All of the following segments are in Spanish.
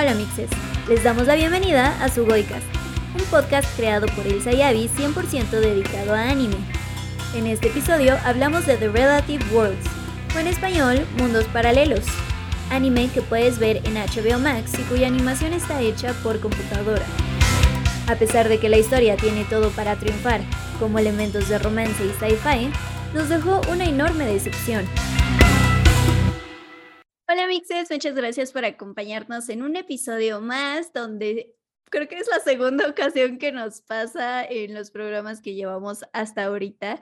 Hola mixes, les damos la bienvenida a su un podcast creado por Elsa y Abby 100% dedicado a anime. En este episodio hablamos de The Relative Worlds, o en español, Mundos Paralelos, anime que puedes ver en HBO Max y cuya animación está hecha por computadora. A pesar de que la historia tiene todo para triunfar, como elementos de romance y sci-fi, nos dejó una enorme decepción. Hola mixes, muchas gracias por acompañarnos en un episodio más donde creo que es la segunda ocasión que nos pasa en los programas que llevamos hasta ahorita.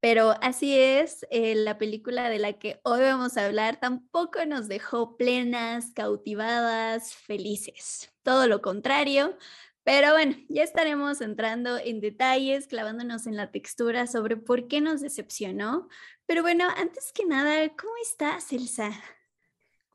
Pero así es, eh, la película de la que hoy vamos a hablar tampoco nos dejó plenas, cautivadas, felices. Todo lo contrario. Pero bueno, ya estaremos entrando en detalles, clavándonos en la textura sobre por qué nos decepcionó. Pero bueno, antes que nada, ¿cómo estás, Elsa?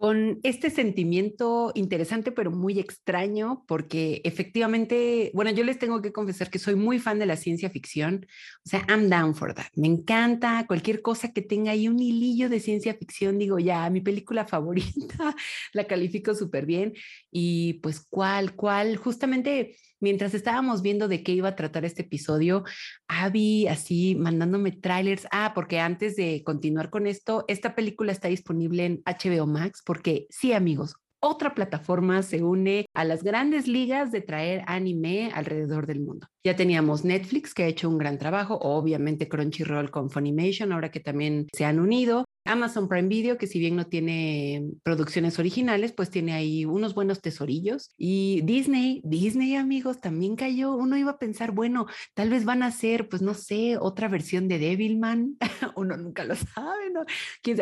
Con este sentimiento interesante pero muy extraño porque efectivamente, bueno, yo les tengo que confesar que soy muy fan de la ciencia ficción, o sea, I'm down for that. Me encanta cualquier cosa que tenga ahí un hilillo de ciencia ficción, digo, ya, mi película favorita, la califico súper bien y pues cuál, cuál, justamente mientras estábamos viendo de qué iba a tratar este episodio, Abby así mandándome trailers. Ah, porque antes de continuar con esto, esta película está disponible en HBO Max, porque sí, amigos, otra plataforma se une a las grandes ligas de traer anime alrededor del mundo. Ya teníamos Netflix, que ha hecho un gran trabajo, obviamente Crunchyroll con Funimation, ahora que también se han unido. Amazon Prime Video, que si bien no tiene producciones originales, pues tiene ahí unos buenos tesorillos. Y Disney, Disney amigos, también cayó. Uno iba a pensar, bueno, tal vez van a hacer, pues no sé, otra versión de Devilman. Uno nunca lo sabe, ¿no?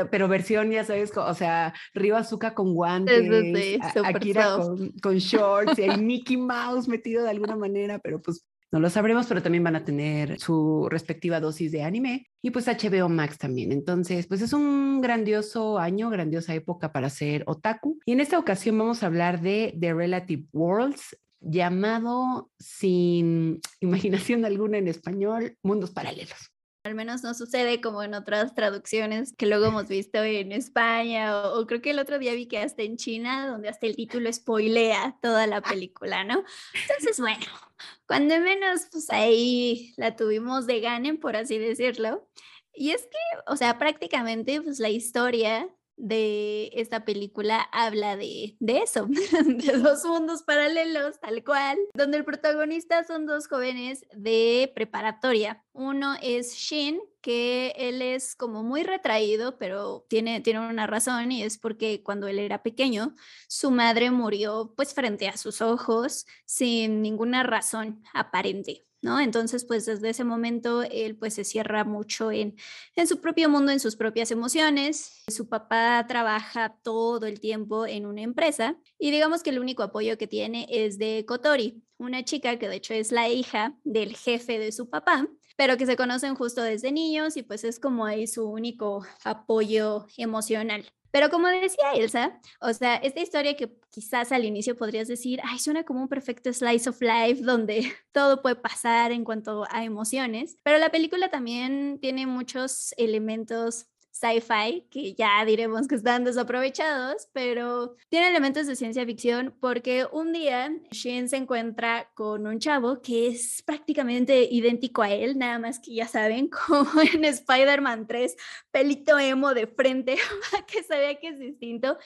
Pero versión, ya sabes, o sea, Río Azúcar con guantes, Akira con, con, shorts, y hay Mickey Mouse metido de alguna manera, pero pues no lo sabremos, pero también van a tener su respectiva dosis de anime y pues HBO Max también. Entonces, pues es un grandioso año, grandiosa época para ser otaku. Y en esta ocasión vamos a hablar de The Relative Worlds, llamado sin imaginación alguna en español, Mundos Paralelos. Al menos no sucede como en otras traducciones que luego hemos visto en España o, creo que el otro día vi que hasta en China, donde hasta el título spoilea toda la película, ¿no? Entonces, bueno, cuando menos, pues ahí la tuvimos de ganen, por así decirlo. Y es que, o sea, prácticamente, pues la historia de esta película habla de, de eso, de dos mundos paralelos, tal cual, donde el protagonista son dos jóvenes de preparatoria. Uno es Shin, que él es como muy retraído, pero tiene, tiene una razón y es porque cuando él era pequeño, su madre murió pues frente a sus ojos sin ninguna razón aparente. ¿No? Entonces, pues desde ese momento él pues se cierra mucho en, en su propio mundo, en sus propias emociones. Su papá trabaja todo el tiempo en una empresa y digamos que el único apoyo que tiene es de Kotori, una chica que de hecho es la hija del jefe de su papá, pero que se conocen justo desde niños y pues es como ahí su único apoyo emocional. Pero como decía Elsa, o sea, esta historia que quizás al inicio podrías decir, ay, suena como un perfecto slice of life donde todo puede pasar en cuanto a emociones, pero la película también tiene muchos elementos sci-fi, que ya diremos que están desaprovechados, pero tiene elementos de ciencia ficción porque un día Shin se encuentra con un chavo que es prácticamente idéntico a él, nada más que ya saben, como en Spider-Man 3, pelito emo de frente, que vea que es distinto.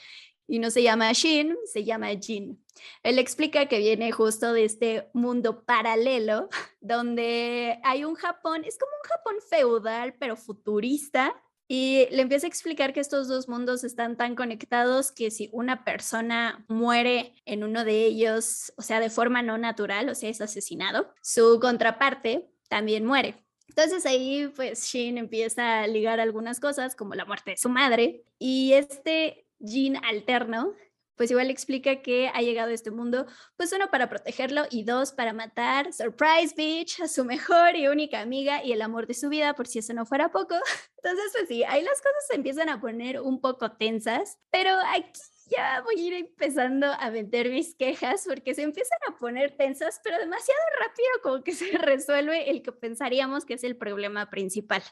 Y no se llama Shin, se llama Jin. Él explica que viene justo de este mundo paralelo donde hay un Japón, es como un Japón feudal, pero futurista, y le empieza a explicar que estos dos mundos están tan conectados que si una persona muere en uno de ellos, o sea, de forma no natural, o sea, es asesinado, su contraparte también muere. Entonces ahí pues Shin empieza a ligar algunas cosas como la muerte de su madre y este Jin alterno pues igual explica que ha llegado a este mundo, pues uno para protegerlo y dos para matar, surprise bitch, a su mejor y única amiga y el amor de su vida, por si eso no fuera poco. Entonces, pues sí, ahí las cosas se empiezan a poner un poco tensas, pero aquí ya voy a ir empezando a meter mis quejas porque se empiezan a poner tensas, pero demasiado rápido como que se resuelve el que pensaríamos que es el problema principal,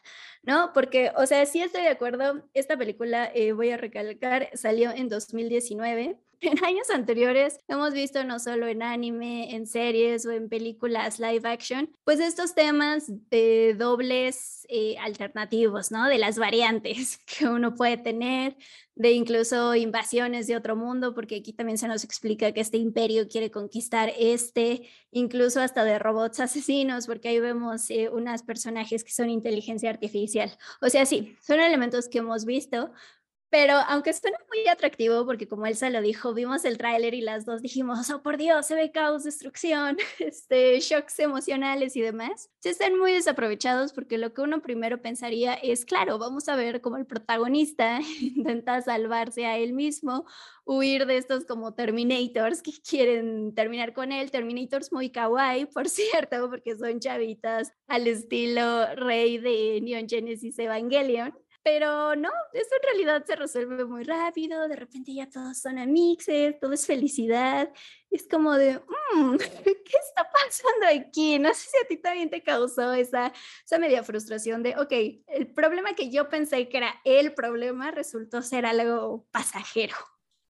¿no? Porque, o sea, sí estoy de acuerdo, esta película, eh, voy a recalcar, salió en 2019 En años anteriores hemos visto no solo en anime, en series o en películas live action, pues estos temas de dobles eh, alternativos, ¿no? De las variantes que uno puede tener, de incluso invasiones de otro mundo, porque aquí también se nos explica que este imperio quiere conquistar este, incluso hasta de robots asesinos, porque ahí vemos eh, unas personajes que son inteligencia artificial. O sea, sí, son elementos que hemos visto, pero aunque suena muy atractivo, porque como Elsa lo dijo, vimos el tráiler y las dos dijimos, oh por Dios, se ve caos, destrucción, este, shocks emocionales y demás, se están muy desaprovechados porque lo que uno primero pensaría es, claro, vamos a ver cómo el protagonista intenta salvarse a él mismo, huir de estos como Terminators que quieren terminar con él, Terminators muy kawaii, por cierto, porque son chavitas al estilo rey de Neon Genesis Evangelion pero no, eso en realidad se resuelve muy rápido, de repente ya todos son amixes, todo es felicidad, es como de, mm, ¿qué está pasando aquí? No sé si a ti también te causó esa, esa media frustración de, ok, el problema que yo pensé que era el problema resultó ser algo pasajero.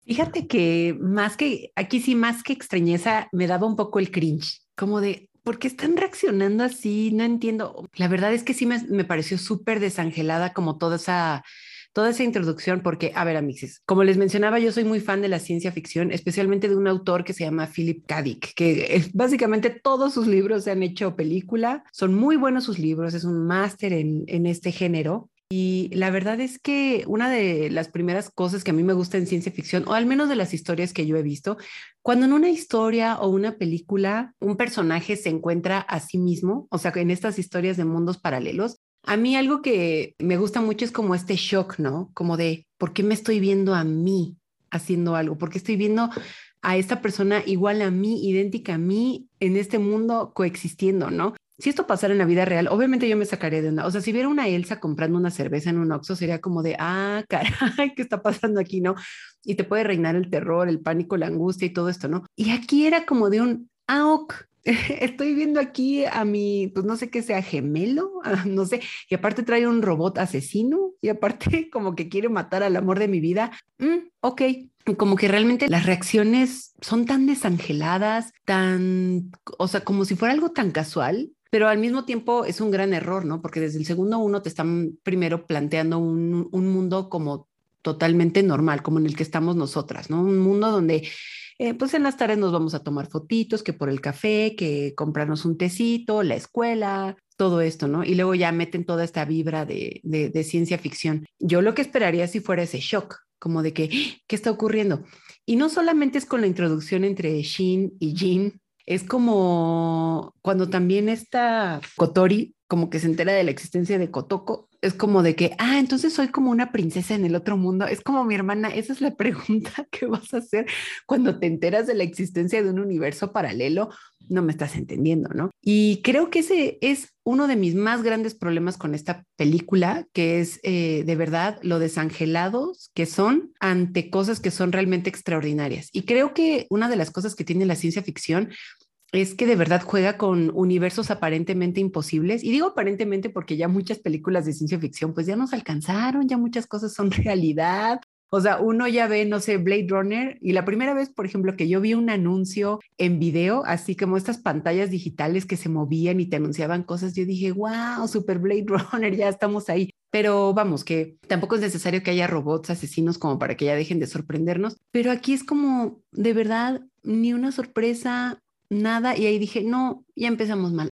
Fíjate que más que, aquí sí, más que extrañeza, me daba un poco el cringe, como de, ¿por qué están reaccionando así? No entiendo. La verdad es que sí me, pareció súper desangelada como toda esa, toda esa introducción, porque, a ver, amixes, como les mencionaba, yo soy muy fan de la ciencia ficción, especialmente de un autor que se llama Philip K. Dick, que básicamente todos sus libros se han hecho película, son muy buenos sus libros, es un máster en, en este género. Y la verdad es que una de las primeras cosas que a mí me gusta en ciencia ficción, o al menos de las historias que yo he visto, cuando en una historia o una película un personaje se encuentra a sí mismo, o sea, en estas historias de mundos paralelos, a mí algo que me gusta mucho es como este shock, ¿no? Como de, ¿por qué me estoy viendo a mí haciendo algo? ¿Por qué estoy viendo a esta persona igual a mí, idéntica a mí, en este mundo coexistiendo, ¿no? Si esto pasara en la vida real, obviamente yo me sacaría de onda. O sea, si viera una Elsa comprando una cerveza en un Oxxo, sería como de, ah, caray, ¿qué está pasando aquí, no? Y te puede reinar el terror, el pánico, la angustia y todo esto, ¿no? Y aquí era como de un, ah, ok, estoy viendo aquí a mi, pues no sé qué sea, gemelo, no sé, y aparte trae un robot asesino, y aparte como que quiere matar al amor de mi vida. Mm, ok, como que realmente las reacciones son tan desangeladas, tan, o sea, como si fuera algo tan casual, pero al mismo tiempo es un gran error, ¿no? Porque desde el segundo uno te están primero planteando un, mundo como totalmente normal, como en el que estamos nosotras, ¿no? Un mundo donde, eh, pues en las tardes nos vamos a tomar fotitos, que por el café, que comprarnos un tecito, la escuela, todo esto, ¿no? Y luego ya meten toda esta vibra de, de ciencia ficción. Yo lo que esperaría si fuera ese shock, como de que, ¡Ah! ¿qué está ocurriendo? Y no solamente es con la introducción entre Shin y Jin, es como cuando también está Kotori, como que se entera de la existencia de Kotoko, es como de que, ah, entonces soy como una princesa en el otro mundo. Es como mi hermana, esa es la pregunta que vas a hacer cuando te enteras de la existencia de un universo paralelo. No me estás entendiendo, ¿no? Y creo que ese es uno de mis más grandes problemas con esta película, que es eh, de verdad lo desangelados que son ante cosas que son realmente extraordinarias. Y creo que una de las cosas que tiene la ciencia ficción es que de verdad juega con universos aparentemente imposibles. Y digo aparentemente porque ya muchas películas de ciencia ficción pues ya nos alcanzaron, ya muchas cosas son realidad. O sea, uno ya ve, no sé, Blade Runner y la primera vez, por ejemplo, que yo vi un anuncio en video, así como estas pantallas digitales que se movían y te anunciaban cosas, yo dije, wow, super Blade Runner, ya estamos ahí. Pero vamos, que tampoco es necesario que haya robots asesinos como para que ya dejen de sorprendernos, pero aquí es como, de verdad, ni una sorpresa, nada, y ahí dije, no, ya empezamos mal.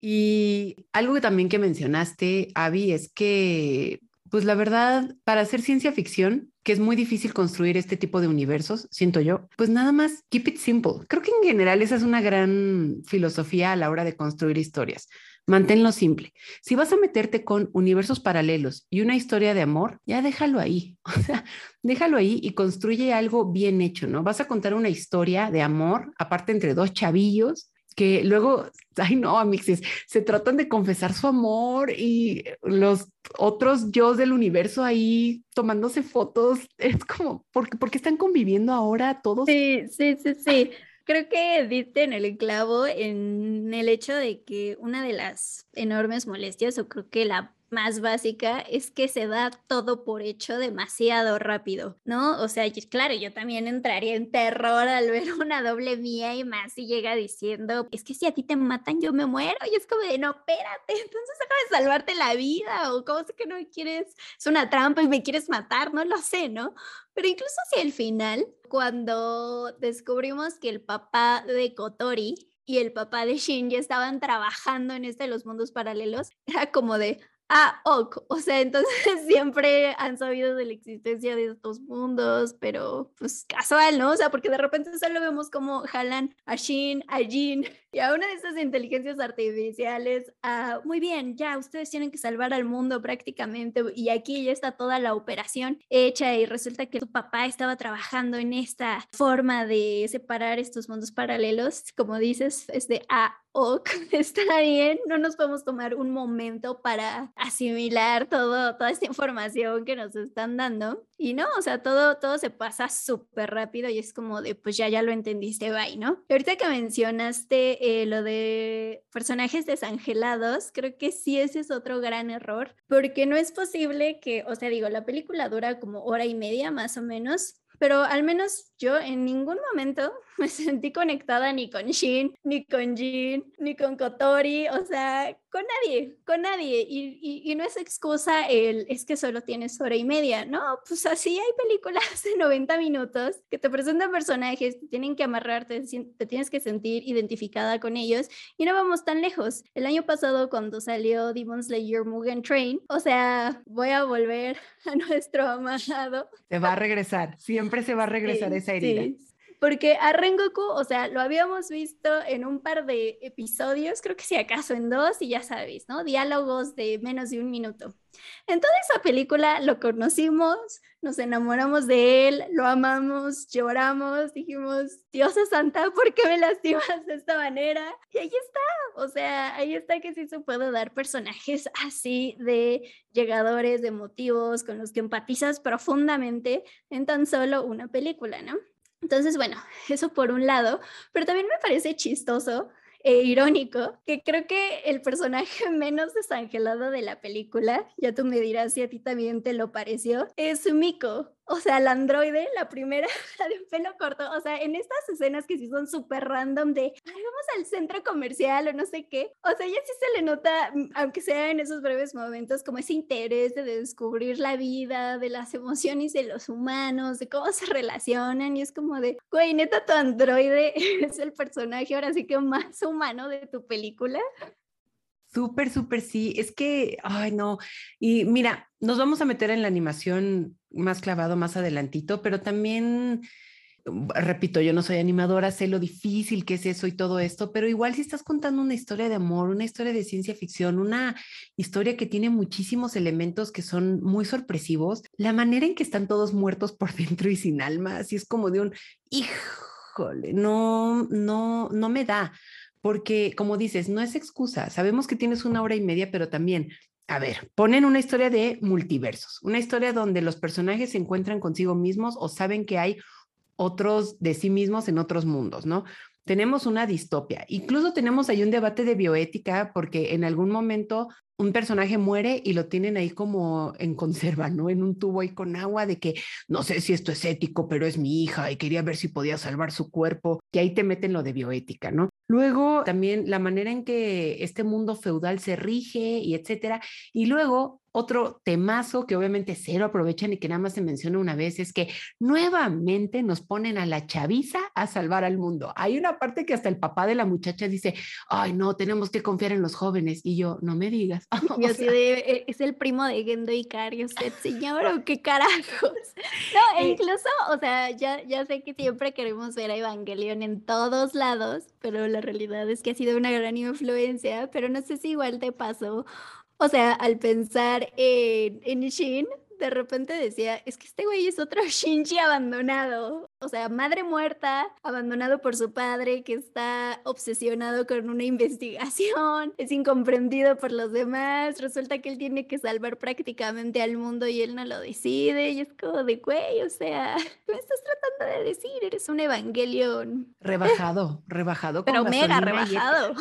Y algo que también que mencionaste, Avi, es que, pues la verdad, para hacer ciencia ficción, que es muy difícil construir este tipo de universos, siento yo, pues nada más, keep it simple. Creo que en general esa es una gran filosofía a la hora de construir historias. Manténlo simple. Si vas a meterte con universos paralelos y una historia de amor, ya déjalo ahí. O sea, déjalo ahí y construye algo bien hecho, ¿no? Vas a contar una historia de amor, aparte entre dos chavillos, que luego, ay no, amixes, se tratan de confesar su amor y los otros yo del universo ahí tomándose fotos, es como, ¿por, ¿por qué están conviviendo ahora todos? Sí, sí, sí, sí creo que diste en el clavo en el hecho de que una de las enormes molestias, o creo que la más básica es que se da todo por hecho demasiado rápido, ¿no? O sea, claro, yo también entraría en terror al ver una doble mía y más si llega diciendo, es que si a ti te matan yo me muero y es como de, no, espérate, entonces deja de salvarte la vida o cómo que no quieres, es una trampa y me quieres matar, no lo sé, ¿no? Pero incluso hacia el final, cuando descubrimos que el papá de Kotori y el papá de Shin ya estaban trabajando en este de los mundos paralelos, era como de, ah, ok, o sea, entonces siempre han sabido de la existencia de estos mundos, pero pues casual, ¿no? O sea, porque de repente solo vemos como jalan a Shin, a Jin a una de estas inteligencias artificiales, ah, muy bien, ya ustedes tienen que salvar al mundo prácticamente y aquí ya está toda la operación hecha y resulta que tu papá estaba trabajando en esta forma de separar estos mundos paralelos, como dices, es de, ah, ok, está bien, no nos podemos tomar un momento para asimilar todo, toda esta información que nos están dando. Y no, o sea, todo, todo se pasa súper rápido y es como de, pues ya, ya lo entendiste, bye, ¿no? Ahorita que mencionaste eh, lo de personajes desangelados, creo que sí ese es otro gran error, porque no es posible que, o sea, digo, la película dura como hora y media más o menos, pero al menos yo en ningún momento me sentí conectada ni con Shin, ni con Jin, ni con Kotori, o sea, con nadie, con nadie. Y, y, no es excusa el, es que solo tienes hora y media, no, pues así hay películas de 90 minutos que te presentan personajes, te tienen que amarrarte, te tienes que sentir identificada con ellos y no vamos tan lejos. El año pasado cuando salió Demon Slayer Mugen Train, o sea, voy a volver a nuestro amado. Se va a regresar, siempre se va a regresar esa herida. Sí porque a Rengoku, o sea, lo habíamos visto en un par de episodios, creo que si acaso en dos, y ya sabéis, ¿no? Diálogos de menos de un minuto. En toda esa película lo conocimos, nos enamoramos de él, lo amamos, lloramos, dijimos, Diosa Santa, ¿por qué me lastimas de esta manera? Y ahí está, o sea, ahí está que sí se puede dar personajes así de llegadores, de motivos, con los que empatizas profundamente en tan solo una película, ¿no? Entonces, bueno, eso por un lado, pero también me parece chistoso e irónico que creo que el personaje menos desangelado de la película, ya tú me dirás si a ti también te lo pareció, es Miko. O sea, la androide, la primera, la de pelo corto, o sea, en estas escenas que sí son súper random de, vamos al centro comercial o no sé qué, o sea, ya sí se le nota, mm, aunque sea en esos breves momentos, como ese interés de descubrir la vida, de las emociones de los humanos, de cómo se relacionan, y es como de, güey, neta, tu androide es el personaje ahora sí que más humano de tu película. Súper, súper, sí. Es que, ay, no. Y mira, nos vamos a meter en la animación más clavado más adelantito, pero también, mm, repito, yo no soy animadora, sé lo difícil que es eso y todo esto, pero igual si estás contando una historia de amor, una historia de ciencia ficción, una historia que tiene muchísimos elementos que son muy sorpresivos, la manera en que están todos muertos por dentro y sin alma, así es como de un, híjole, no, no, no me da porque como dices, no es excusa, sabemos que tienes una hora y media, pero también, a ver, ponen una historia de multiversos, una historia donde los personajes se encuentran consigo mismos o saben que hay otros de sí mismos en otros mundos, ¿no? Tenemos una distopia, incluso tenemos ahí un debate de bioética porque en algún momento un personaje muere y lo tienen ahí como en conserva, ¿no? En un tubo ahí con agua de que no sé si esto es ético, pero es mi hija y quería ver si podía salvar su cuerpo, y ahí te meten lo de bioética, ¿no? Luego también la manera en que este mundo feudal se rige y etcétera. Y luego otro temazo que obviamente cero aprovechan y que nada más se menciona una vez es que nuevamente nos ponen a la chaviza a salvar al mundo. Hay una parte que hasta el papá de la muchacha dice, ay no, tenemos que confiar en los jóvenes. Y yo, no me digas. Yo sí e, es el primo de Gendo Icario, usted señor, o qué carajos. No, e incluso, o sea, ya, ya sé que siempre queremos ver a Evangelion en todos lados, pero la realidad es que ha sido una gran influencia, pero no sé si igual te pasó. O sea, al pensar en, en Shin, de repente decía, es que este güey es otro Shinji abandonado. O sea, madre muerta, abandonado por su padre, que está obsesionado con una investigación, es incomprendido por los demás. Resulta que él tiene que salvar prácticamente al mundo y él no lo decide. Y es como de, güey, o sea, ¿qué me estás tratando de decir? Eres un evangelion. Rebajado, rebajado. Pero mega rebajado.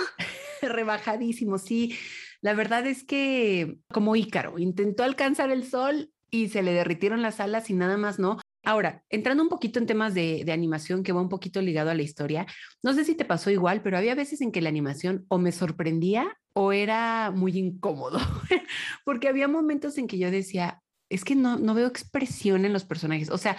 rebajadísimo, sí. La verdad es que como Ícaro, intentó alcanzar el sol y se le derritieron las alas y nada más no. Ahora, entrando un poquito en temas de, de, animación que va un poquito ligado a la historia, no sé si te pasó igual, pero había veces en que la animación o me sorprendía o era muy incómodo, porque había momentos en que yo decía, es que no, no veo expresión en los personajes. O sea,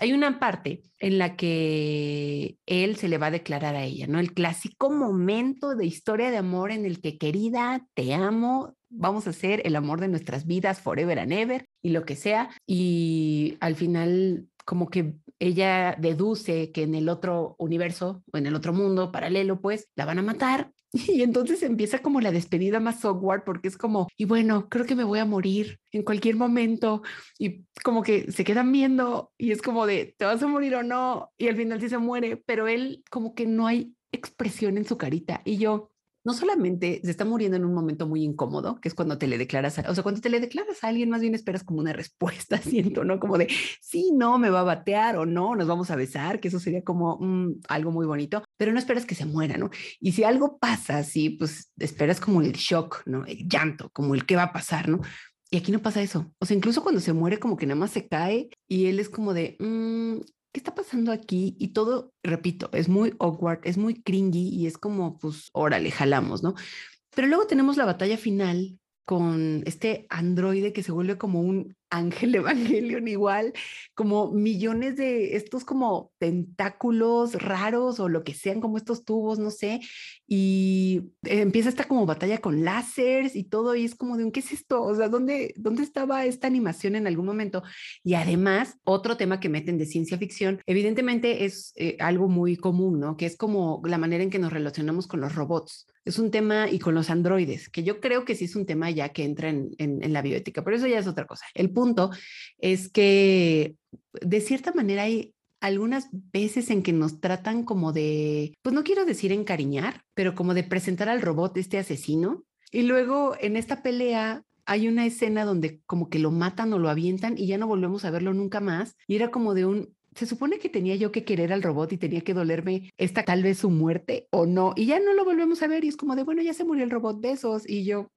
hay una parte en la que él se le va a declarar a ella, ¿no? El clásico momento de historia de amor en el que, querida, te amo, vamos a hacer el amor de nuestras vidas forever and ever y lo que sea. Y al final, como que ella deduce que en el otro universo o en el otro mundo paralelo, pues la van a matar y entonces empieza como la despedida más awkward porque es como, y bueno, creo que me voy a morir en cualquier momento. Y como que se quedan viendo y es como de, ¿te vas a morir o no? Y al final sí se muere, pero él como que no hay expresión en su carita. Y yo, no solamente se está muriendo en un momento muy incómodo, que es cuando te le declaras, a, o sea, cuando te le declaras a alguien, más bien esperas como una respuesta, siento, ¿no? Como de, sí, no, me va a batear o no, nos vamos a besar, que eso sería como mm, algo muy bonito, pero no esperas que se muera, ¿no? Y si algo pasa sí, pues esperas como el shock, ¿no? El llanto, como el qué va a pasar, ¿no? Y aquí no pasa eso. O sea, incluso cuando se muere, como que nada más se cae y él es como de, mm, ¿qué está pasando aquí? Y todo, repito, es muy awkward, es muy cringy y es como, pues, órale, jalamos, ¿no? Pero luego tenemos la batalla final con este androide que se vuelve como un ángel Evangelion igual, como millones de estos como tentáculos raros o lo que sean, como estos tubos, no sé, y empieza esta como batalla con láseres y todo, y es como de, ¿qué es esto? O sea, ¿dónde, dónde estaba esta animación en algún momento? Y además, otro tema que meten de ciencia ficción, evidentemente es eh, algo muy común, ¿no? Que es como la manera en que nos relacionamos con los robots. Es un tema y con los androides, que yo creo que sí es un tema ya que entra en, en, en la bioética, pero eso ya es otra cosa. El punto es que de cierta manera hay algunas veces en que nos tratan como de, pues no quiero decir encariñar, pero como de presentar al robot este asesino. Y luego en esta pelea hay una escena donde como que lo matan o lo avientan y ya no volvemos a verlo nunca más. Y era como de un, se supone que tenía yo que querer al robot y tenía que dolerme esta tal vez su muerte o no. Y ya no lo volvemos a ver y es como de, bueno, ya se murió el robot, besos. Y yo,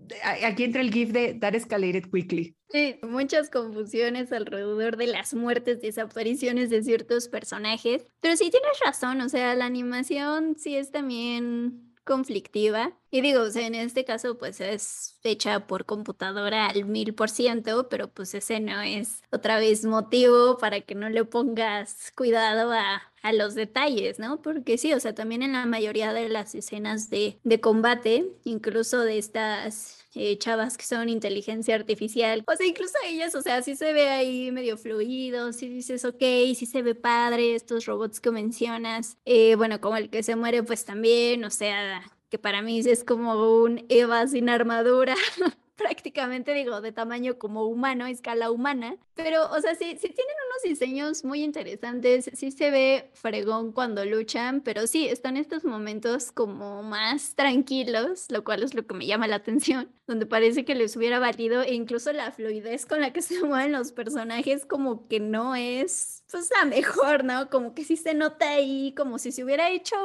aquí entra el GIF de That escalated quickly. Sí, muchas confusiones alrededor de las muertes, desapariciones de ciertos personajes. Pero sí tienes razón, o sea, la animación sí es también conflictiva. Y digo, en este caso, pues es hecha por computadora al mil por ciento, pero pues ese no es otra vez motivo para que no le pongas cuidado a, a los detalles, ¿no? Porque sí, o sea, también en la mayoría de las escenas de, de combate, incluso de estas eh, chavas que son inteligencia artificial, o sea, incluso ellas, o sea, sí se ve ahí medio fluido, sí dices, ok, sí se ve padre, estos robots que mencionas, eh, bueno, como el que se muere, pues también, o sea, que para mí es como un Eva sin armadura. prácticamente digo, de tamaño como humano, escala humana, pero, o sea, sí, sí tienen unos diseños muy interesantes, sí se ve fregón cuando luchan, pero sí, están estos momentos como más tranquilos, lo cual es lo que me llama la atención, donde parece que les hubiera valido e incluso la fluidez con la que se mueven los personajes como que no es, pues, la mejor, ¿no? Como que sí se nota ahí, como si se hubiera hecho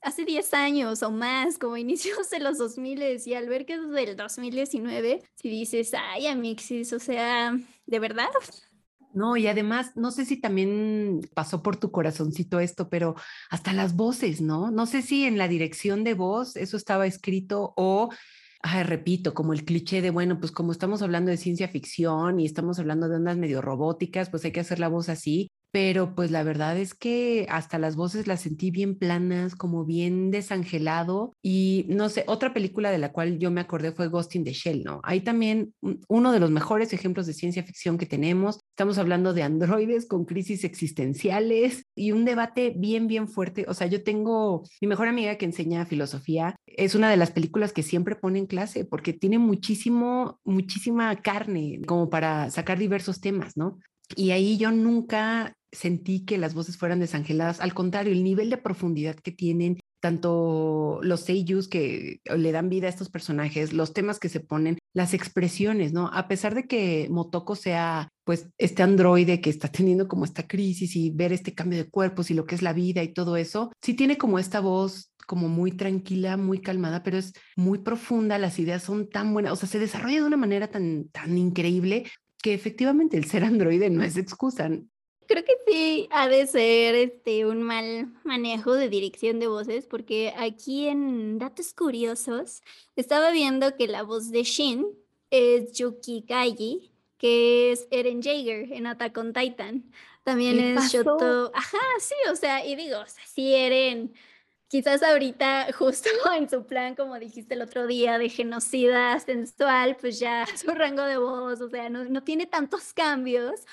hace 10 años o más, como inicios de los 2000 y al ver que es del 2019, si dices, ay, Amixis, o sea, ¿de verdad? No, y además, no sé si también pasó por tu corazoncito esto, pero hasta las voces, ¿no? No sé si en la dirección de voz eso estaba escrito o Ay, repito, como el cliché de, bueno, pues como estamos hablando de ciencia ficción y estamos hablando de ondas medio robóticas, pues hay que hacer la voz así pero pues la verdad es que hasta las voces las sentí bien planas, como bien desangelado y no sé, otra película de la cual yo me acordé fue Ghost in the Shell, ¿no? Ahí también uno de los mejores ejemplos de ciencia ficción que tenemos. Estamos hablando de androides con crisis existenciales y un debate bien, bien fuerte. O sea, yo tengo mi mejor amiga que enseña filosofía, es una de las películas que siempre pone en clase porque tiene muchísimo, muchísima carne como para sacar diversos temas, ¿no? Y ahí yo nunca sentí que las voces fueran desangeladas. Al contrario, el nivel de profundidad que tienen, tanto los seiyus que le dan vida a estos personajes, los temas que se ponen, las expresiones, ¿no? A pesar de que Motoko sea pues este androide que está teniendo como esta crisis y ver este cambio de cuerpos y lo que es la vida y todo eso, sí tiene como esta voz como muy tranquila, muy calmada, pero es muy profunda, las ideas son tan buenas, o sea, se desarrolla de una manera tan, tan increíble que efectivamente el ser androide no es excusa. Creo que sí ha de ser este un mal manejo de dirección de voces, porque aquí en datos curiosos estaba viendo que la voz de Shin es Yuki Kaji, que es Eren Jaeger en Attack on Titan. También es Shoto. Ajá, sí, o sea, y digo, o sea, sí Eren quizás ahorita justo en su plan, como dijiste el otro día, de genocida sensual, pues ya su rango de voz, o sea, no, no tiene tantos cambios,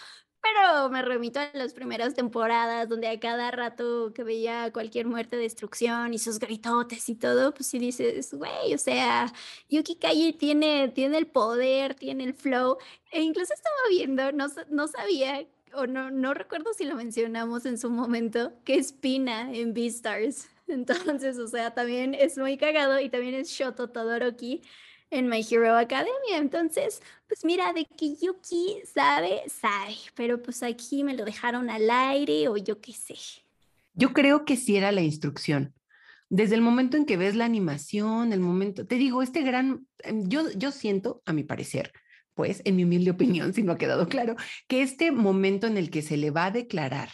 pero me remito a las primeras temporadas donde a cada rato que veía cualquier muerte, destrucción y sus gritotes y todo, pues sí dices, güey, o sea, Yuki Kaji tiene, tiene el poder, tiene el flow, e incluso estaba viendo, no, no sabía o no, no recuerdo si lo mencionamos en su momento, que es Pina en Beastars. Entonces, o sea, también es muy cagado y también es Shoto Todoroki en My Hero Academia. Entonces, pues mira, de que Yuki sabe, sabe, pero pues aquí me lo dejaron al aire o yo qué sé. Yo creo que sí era la instrucción. Desde el momento en que ves la animación, el momento, te digo, este gran, em, yo, yo siento, a mi parecer, pues, en mi humilde opinión, si no ha quedado claro, que este momento en el que se le va a declarar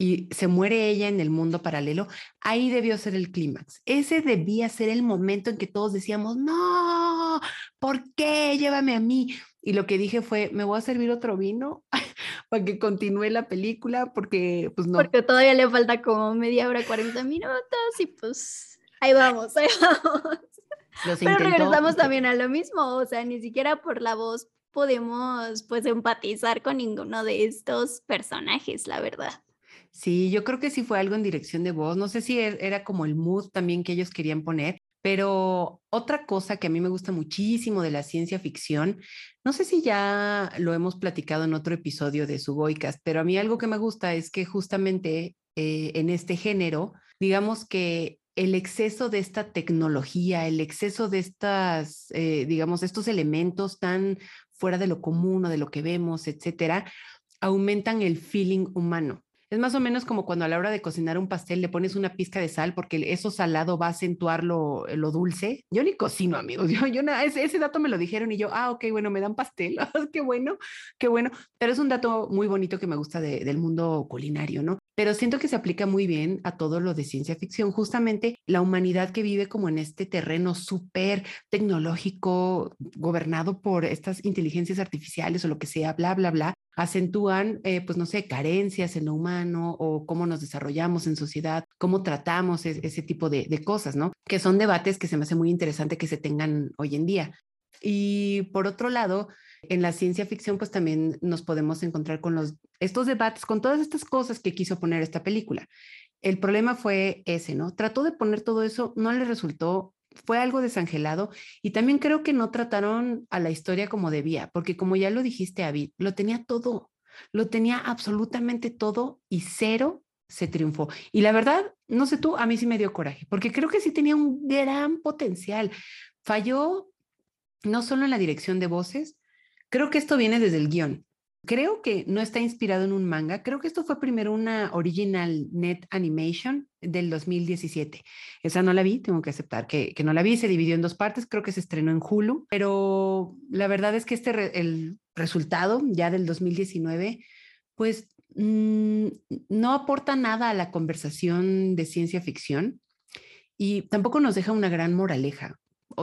y se muere ella en el mundo paralelo, ahí debió ser el clímax. Ese debía ser el momento en que todos decíamos, no, ¿por qué? Llévame a mí. Y lo que dije fue, me voy a servir otro vino para que continúe la película, porque pues no. Porque todavía le falta como media hora, 40 minutos y pues ahí vamos, ahí vamos. Pero regresamos también a lo mismo, o sea, ni siquiera por la voz podemos pues empatizar con ninguno de estos personajes, la verdad. Sí, yo creo que sí fue algo en dirección de voz. No sé si e, era como el mood también que ellos querían poner, pero otra cosa que a mí me gusta muchísimo de la ciencia ficción, no sé si ya lo hemos platicado en otro episodio de su Boycast, pero a mí algo que me gusta es que justamente eh, en este género, digamos que el exceso de esta tecnología, el exceso de estas, eh, digamos, estos elementos tan fuera de lo común o de lo que vemos, etcétera, aumentan el feeling humano. Es más o menos como cuando a la hora de cocinar un pastel le pones una pizca de sal porque eso salado va a acentuar lo, lo dulce. Yo ni cocino, amigos. Yo, yo ese, ese, dato me lo dijeron y yo, ah, ok, bueno, me dan pastel. qué bueno, qué bueno. Pero es un dato muy bonito que me gusta del mundo culinario, ¿no? Pero siento que se aplica muy bien a todo lo de ciencia ficción. Justamente la humanidad que vive como en este terreno súper tecnológico, gobernado por estas inteligencias artificiales o lo que sea, bla, bla, bla acentúan, eh, pues no sé, carencias en lo humano o cómo nos desarrollamos en sociedad, cómo tratamos ese tipo de, de, cosas, ¿no? Que son debates que se me hace muy interesante que se tengan hoy en día. Y por otro lado, en la ciencia ficción, pues también nos podemos encontrar con los, estos debates, con todas estas cosas que quiso poner esta película. El problema fue ese, ¿no? Trató de poner todo eso, no le resultó fue algo desangelado y también creo que no trataron a la historia como debía, porque como ya lo dijiste, Avid, lo tenía todo, lo tenía absolutamente todo y cero se triunfó. Y la verdad, no sé tú, a mí sí me dio coraje, porque creo que sí tenía un gran potencial. Falló no solo en la dirección de voces, creo que esto viene desde el guion. Creo que no está inspirado en un manga. Creo que esto fue primero una original net animation del 2017. Esa no la vi, tengo que aceptar que, no la vi. Se dividió en dos partes. Creo que se estrenó en Hulu, pero la verdad es que este el resultado ya del 2019, pues mm, no aporta nada a la conversación de ciencia ficción y tampoco nos deja una gran moraleja.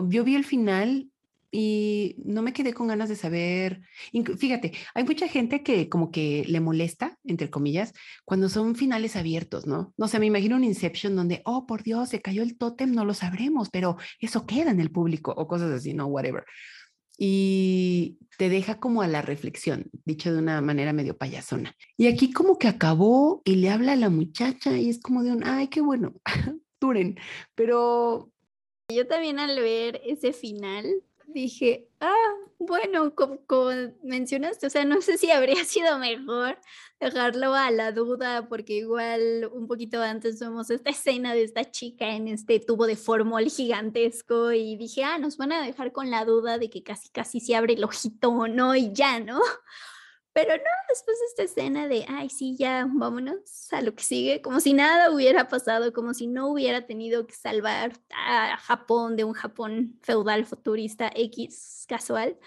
Yo vi el final y no me quedé con ganas de saber. Fíjate, hay mucha gente que como que le molesta, entre comillas, cuando son finales abiertos, ¿no? No sé, me imagino un Inception donde, oh, por Dios, se cayó el tótem, no lo sabremos, pero eso queda en el público o cosas así, ¿no? Whatever. Y te deja como a la reflexión, dicho de una manera medio payasona. Y aquí como que acabó y le habla a la muchacha y es como de un, ay, qué bueno, duren, pero... Yo también al ver ese final, dije, ah, bueno, como, mencionaste, o sea, no sé si habría sido mejor dejarlo a la duda, porque igual un poquito antes vemos esta escena de esta chica en este tubo de formol gigantesco y dije, ah, nos van a dejar con la duda de que casi casi se abre el ojito o no y ya, ¿no? Pero no, después de esta escena de, ay, sí, ya, vámonos a lo que sigue, como si nada hubiera pasado, como si no hubiera tenido que salvar a Japón de un Japón feudal futurista X casual.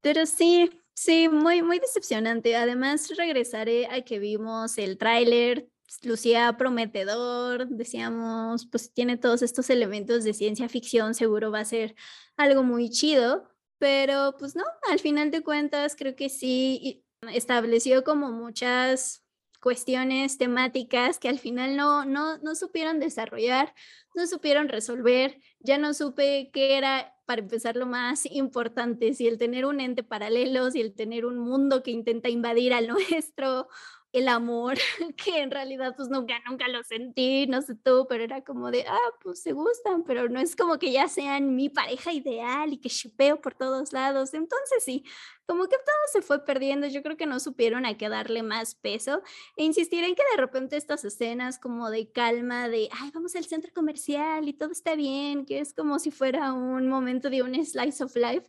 Pero sí, sí, muy, muy decepcionante. Además, regresaré a que vimos el tráiler, lucía prometedor, decíamos, pues tiene todos estos elementos de ciencia ficción, seguro va a ser algo muy chido, pero pues no, al final de cuentas creo que sí estableció como muchas cuestiones temáticas que al final no, no, no supieron desarrollar, no supieron resolver, ya no supe qué era para empezar lo más importante, si el tener un ente paralelo, si el tener un mundo que intenta invadir al nuestro, el amor, que en realidad pues nunca, nunca lo sentí, no sé tú, pero era como de, ah, pues se gustan, pero no es como que ya sean mi pareja ideal y que chupeo por todos lados. Entonces sí, como que todo se fue perdiendo, yo creo que no supieron a qué darle más peso e insistir en que de repente estas escenas como de calma, de, ay, vamos al centro comercial y todo está bien, que es como si fuera un momento de un slice of life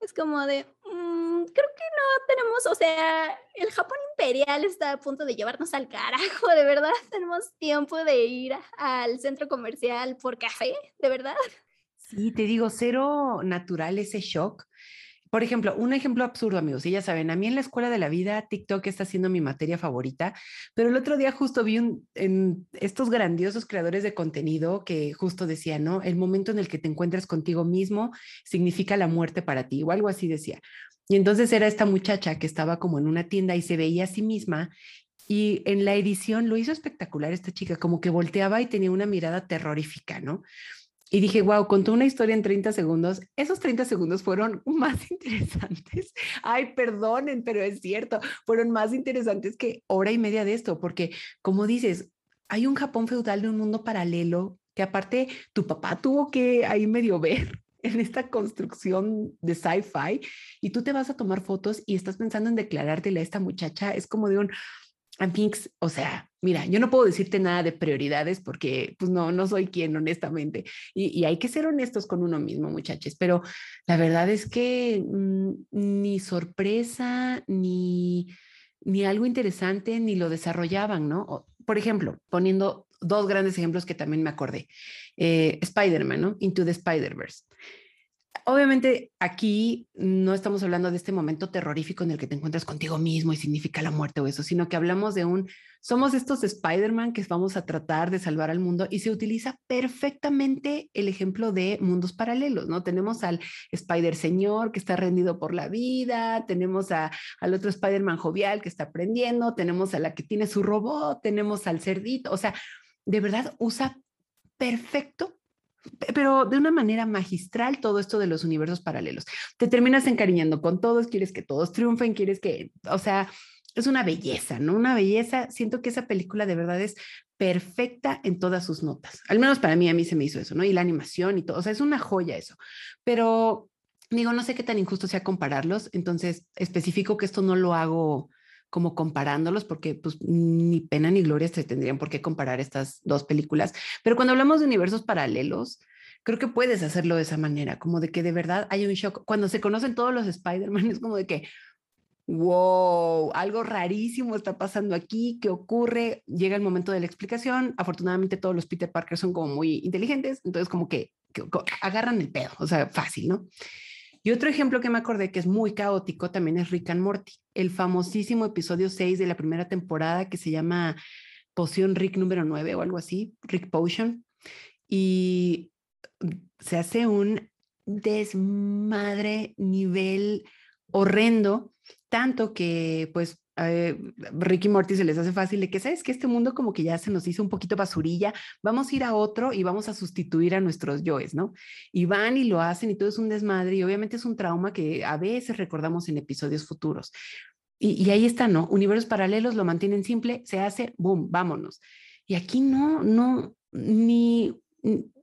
es como de, mm, creo que no tenemos, o sea, el Japón imperial está a punto de llevarnos al carajo, de verdad, tenemos tiempo de ir al centro comercial por café, de verdad. Sí, te digo, cero natural ese shock por ejemplo, un ejemplo absurdo, amigos, y ya saben, a mí en la escuela de la vida TikTok está siendo mi materia favorita, pero el otro día justo vi en estos grandiosos creadores de contenido que justo decía, ¿no? El momento en el que te encuentras contigo mismo significa la muerte para ti, o algo así decía. Y entonces era esta muchacha que estaba como en una tienda y se veía a sí misma y en la edición lo hizo espectacular esta chica, como que volteaba y tenía una mirada terrorífica, ¿no? Y dije, wow, contó una historia en 30 segundos. Esos 30 segundos fueron más interesantes. Ay, perdonen, pero es cierto, fueron más interesantes que hora y media de esto, porque como dices, hay un Japón feudal de un mundo paralelo que aparte tu papá tuvo que ahí medio ver en esta construcción de sci-fi y tú te vas a tomar fotos y estás pensando en declarártela a esta muchacha. Es como de un, Amix, o sea, mira, yo no puedo decirte nada de prioridades porque pues no, no soy quien, honestamente. Y, hay que ser honestos con uno mismo, muchachos, pero la verdad es que mm, ni sorpresa, ni, ni algo interesante, ni lo desarrollaban, ¿no? por ejemplo, poniendo dos grandes ejemplos que también me acordé. Eh, Spider-Man, ¿no? Into the Spider-Verse obviamente aquí no estamos hablando de este momento terrorífico en el que te encuentras contigo mismo y significa la muerte o eso, sino que hablamos de un, somos estos Spider-Man que vamos a tratar de salvar al mundo y se utiliza perfectamente el ejemplo de mundos paralelos, ¿no? Tenemos al Spider Señor que está rendido por la vida, tenemos al otro Spider-Man jovial que está aprendiendo, tenemos a la que tiene su robot, tenemos al cerdito, o sea, de verdad usa perfecto pero de una manera magistral todo esto de los universos paralelos. Te terminas encariñando con todos, quieres que todos triunfen, quieres que, o sea, es una belleza, ¿no? Una belleza. Siento que esa película de verdad es perfecta en todas sus notas. Al menos para mí, a mí se me hizo eso, ¿no? Y la animación y todo, o sea, es una joya eso. Pero digo, no sé qué tan injusto sea compararlos, entonces especifico que esto no lo hago como comparándolos, porque pues ni pena ni gloria se tendrían por qué comparar estas dos películas. Pero cuando hablamos de universos paralelos, creo que puedes hacerlo de esa manera, como de que de verdad hay un shock. Cuando se conocen todos los Spider-Man, es como de que, wow, algo rarísimo está pasando aquí, ¿qué ocurre? Llega el momento de la explicación. Afortunadamente todos los Peter Parker son como muy inteligentes, entonces como que, que agarran el pedo, o sea, fácil, ¿no? Y otro ejemplo que me acordé que es muy caótico también es Rick and Morty, el famosísimo episodio 6 de la primera temporada que se llama Poción Rick número 9 o algo así, Rick Potion. Y se hace un desmadre nivel horrendo, tanto que pues eh, Ricky Morty se les hace fácil de que, ¿sabes que Este mundo como que ya se nos hizo un poquito basurilla, vamos a ir a otro y vamos a sustituir a nuestros yoes, ¿no? Y van y lo hacen y todo es un desmadre y obviamente es un trauma que a veces recordamos en episodios futuros. Y, y ahí está, ¿no? Universos paralelos lo mantienen simple, se hace, boom, vámonos. Y aquí no, no, ni,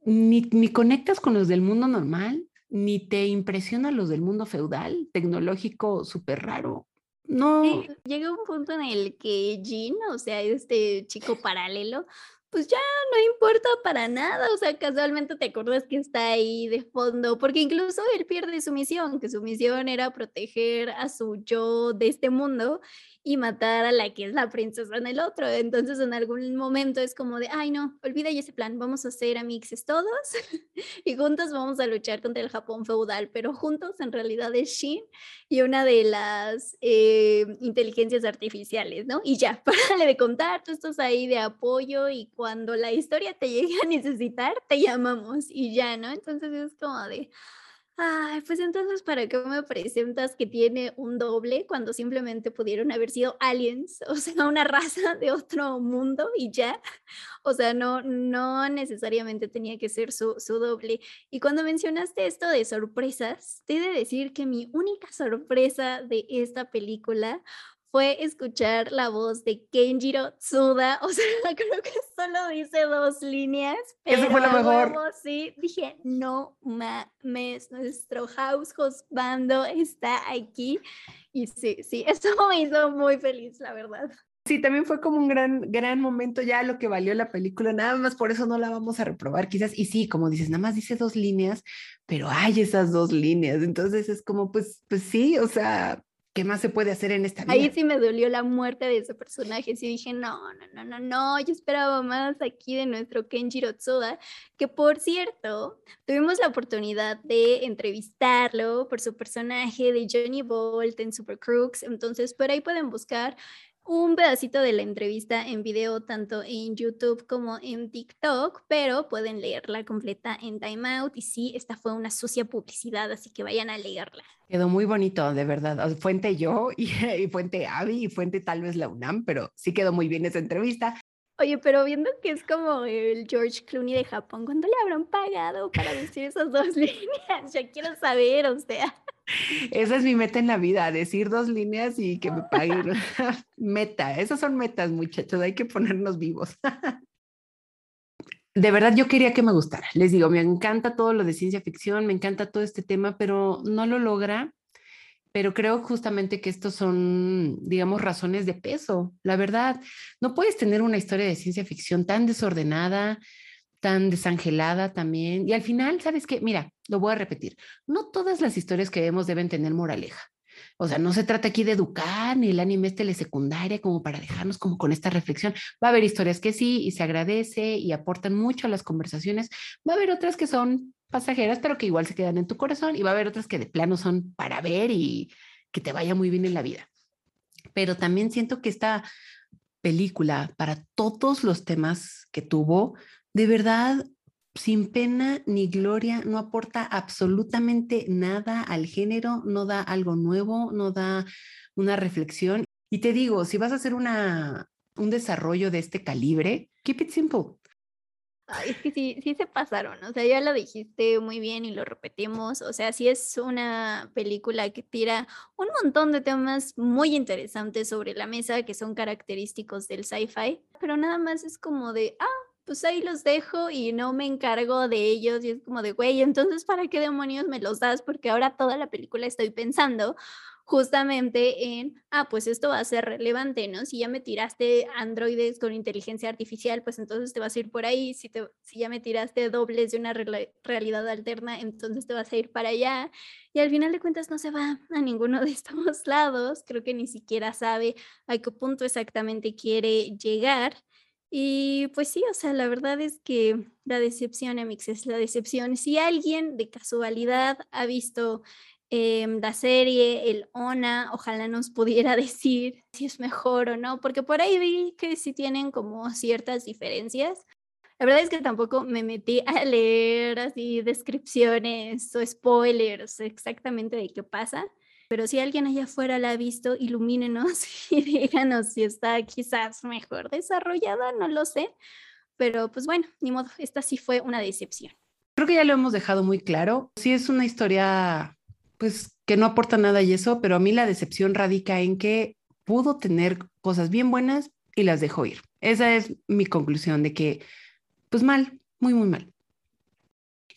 ni, ni conectas con los del mundo normal, ni te impresiona los del mundo feudal, tecnológico, súper raro. No. llega un punto en el que Jean, o sea, este chico paralelo, pues ya no importa para nada, o sea, casualmente te acuerdas que está ahí de fondo, porque incluso él pierde su misión, que su misión era proteger a su yo de este mundo y matar a la que es la princesa en el otro. Entonces en algún momento es como de, ay no, olvida ese plan, vamos a ser amixes todos y juntos vamos a luchar contra el Japón feudal, pero juntos en realidad es Shin y una de las eh, inteligencias artificiales, ¿no? Y ya, párale de contar, tú estás ahí de apoyo y cuando la historia te llegue a necesitar, te llamamos y ya, ¿no? Entonces es como de... Ay, pues entonces, ¿para qué me presentas que tiene un doble cuando simplemente pudieron haber sido aliens, o sea, una raza de otro mundo y ya? O sea, no, no necesariamente tenía que ser su, su doble. Y cuando mencionaste esto de sorpresas, te he de decir que mi única sorpresa de esta película fue escuchar la voz de Kenjiro Tsuda. O sea, creo que solo dice dos líneas. Pero Eso fue lo mejor. sí, dije, no mames, nuestro house bando está aquí. Y sí, sí, eso me hizo muy feliz, la verdad. Sí, también fue como un gran, gran momento ya lo que valió la película, nada más por eso no la vamos a reprobar quizás. Y sí, como dices, nada más dice dos líneas, pero hay esas dos líneas. Entonces es como, pues, pues sí, o sea, ¿qué más se puede hacer en esta vida? Ahí sí me dolió la muerte de ese personaje, sí dije, no, no, no, no, no, yo esperaba más aquí de nuestro Kenjiro Tsuda, que por cierto, tuvimos la oportunidad de entrevistarlo por su personaje de Johnny Bolt en Super Crooks, entonces por ahí pueden buscar un pedacito de la entrevista en video tanto en YouTube como en TikTok, pero pueden leerla completa en Time Out y sí, esta fue una sucia publicidad, así que vayan a leerla. Quedó muy bonito, de verdad. Fuente yo y, fuente Abby y fuente tal vez la UNAM, pero sí quedó muy bien esa entrevista. Oye, pero viendo que es como el George Clooney de Japón, ¿cuándo le habrán pagado para decir esas dos líneas? Ya quiero saber, o sea. Esa es mi meta en la vida, decir dos líneas y que me paguen. Meta, esas son metas, muchachos, hay que ponernos vivos. De verdad yo quería que me gustara. Les digo, me encanta todo lo de ciencia ficción, me encanta todo este tema, pero no lo logra. Pero creo justamente que estos son, digamos, razones de peso. La verdad, no puedes tener una historia de ciencia ficción tan desordenada, tan desangelada también. Y al final, ¿sabes qué? Mira, lo voy a repetir, no todas las historias que vemos deben tener moraleja. O sea, no se trata aquí de educar ni el anime es telesecundaria como para dejarnos como con esta reflexión. Va a haber historias que sí y se agradece y aportan mucho a las conversaciones. Va a haber otras que son pasajeras, pero que igual se quedan en tu corazón y va a haber otras que de plano son para ver y que te vaya muy bien en la vida. Pero también siento que esta película, para todos los temas que tuvo, de verdad, sin pena ni gloria, no aporta absolutamente nada al género, no da algo nuevo, no da una reflexión. Y te digo, si vas a hacer una, un desarrollo de este calibre, keep it simple. es que sí, sí se pasaron, o sea, ya lo dijiste muy bien y lo repetimos, o sea, sí es una película que tira un montón de temas muy interesantes sobre la mesa que son característicos del sci-fi, pero nada más es como de, ah, pues ahí los dejo y no me encargo de ellos y es como de, güey, entonces ¿para qué demonios me los das? Porque ahora toda la película estoy pensando justamente en, ah, pues esto va a ser relevante, ¿no? Si ya me tiraste androides con inteligencia artificial, pues entonces te vas a ir por ahí, si, ya me tiraste dobles de una realidad alterna, entonces te vas a ir para allá. Y al final de cuentas no se va a ninguno de estos lados, creo que ni siquiera sabe a qué punto exactamente quiere llegar. Y pues sí, o sea, la verdad es que la decepción, Amix, es la decepción. Si alguien de casualidad ha visto em, la serie, el ONA, ojalá nos pudiera decir si es mejor o no, porque por ahí vi que sí tienen como ciertas diferencias. La verdad es que tampoco me metí a leer así descripciones o spoilers exactamente de qué pasa. Pero si alguien allá afuera la ha visto, ilumínenos y díganos si está quizás mejor desarrollada, no lo sé. Pero pues bueno, ni modo, esta sí fue una decepción. Creo que ya lo hemos dejado muy claro. Sí es una historia, pues, que no aporta nada y eso, pero a mí la decepción radica en que pudo tener cosas bien buenas y las dejó ir. Esa es mi conclusión de que, pues mal, muy, muy mal.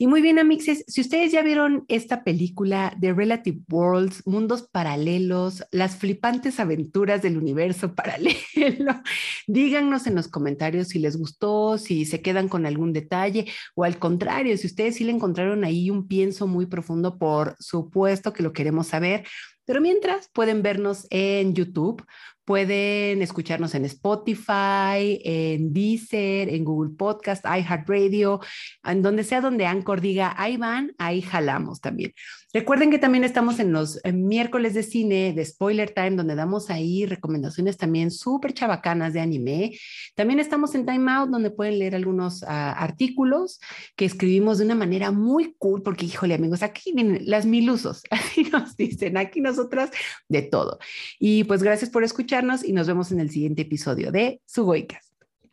Y muy bien, Amixes, si ustedes ya vieron esta película de Relative Worlds, Mundos Paralelos, las flipantes aventuras del universo paralelo, díganos en los comentarios si les gustó, si se quedan con algún detalle o al contrario, si ustedes sí le encontraron ahí un pienso muy profundo, por supuesto que lo queremos saber. Pero mientras pueden vernos en YouTube, pueden escucharnos en Spotify, en Deezer, en Google Podcast, iHeartRadio, en donde sea donde Anchor diga, ahí van, ahí jalamos también. Recuerden que también estamos en los miércoles de cine de Spoiler Time, donde damos ahí recomendaciones también súper chabacanas de anime. También estamos en Time Out, donde pueden leer algunos ah, artículos que escribimos de una manera muy cool, porque híjole amigos, aquí vienen las mil usos, así nos dicen, aquí nosotras de todo. Y pues gracias por escucharnos y nos vemos en el siguiente episodio de Sugoicas.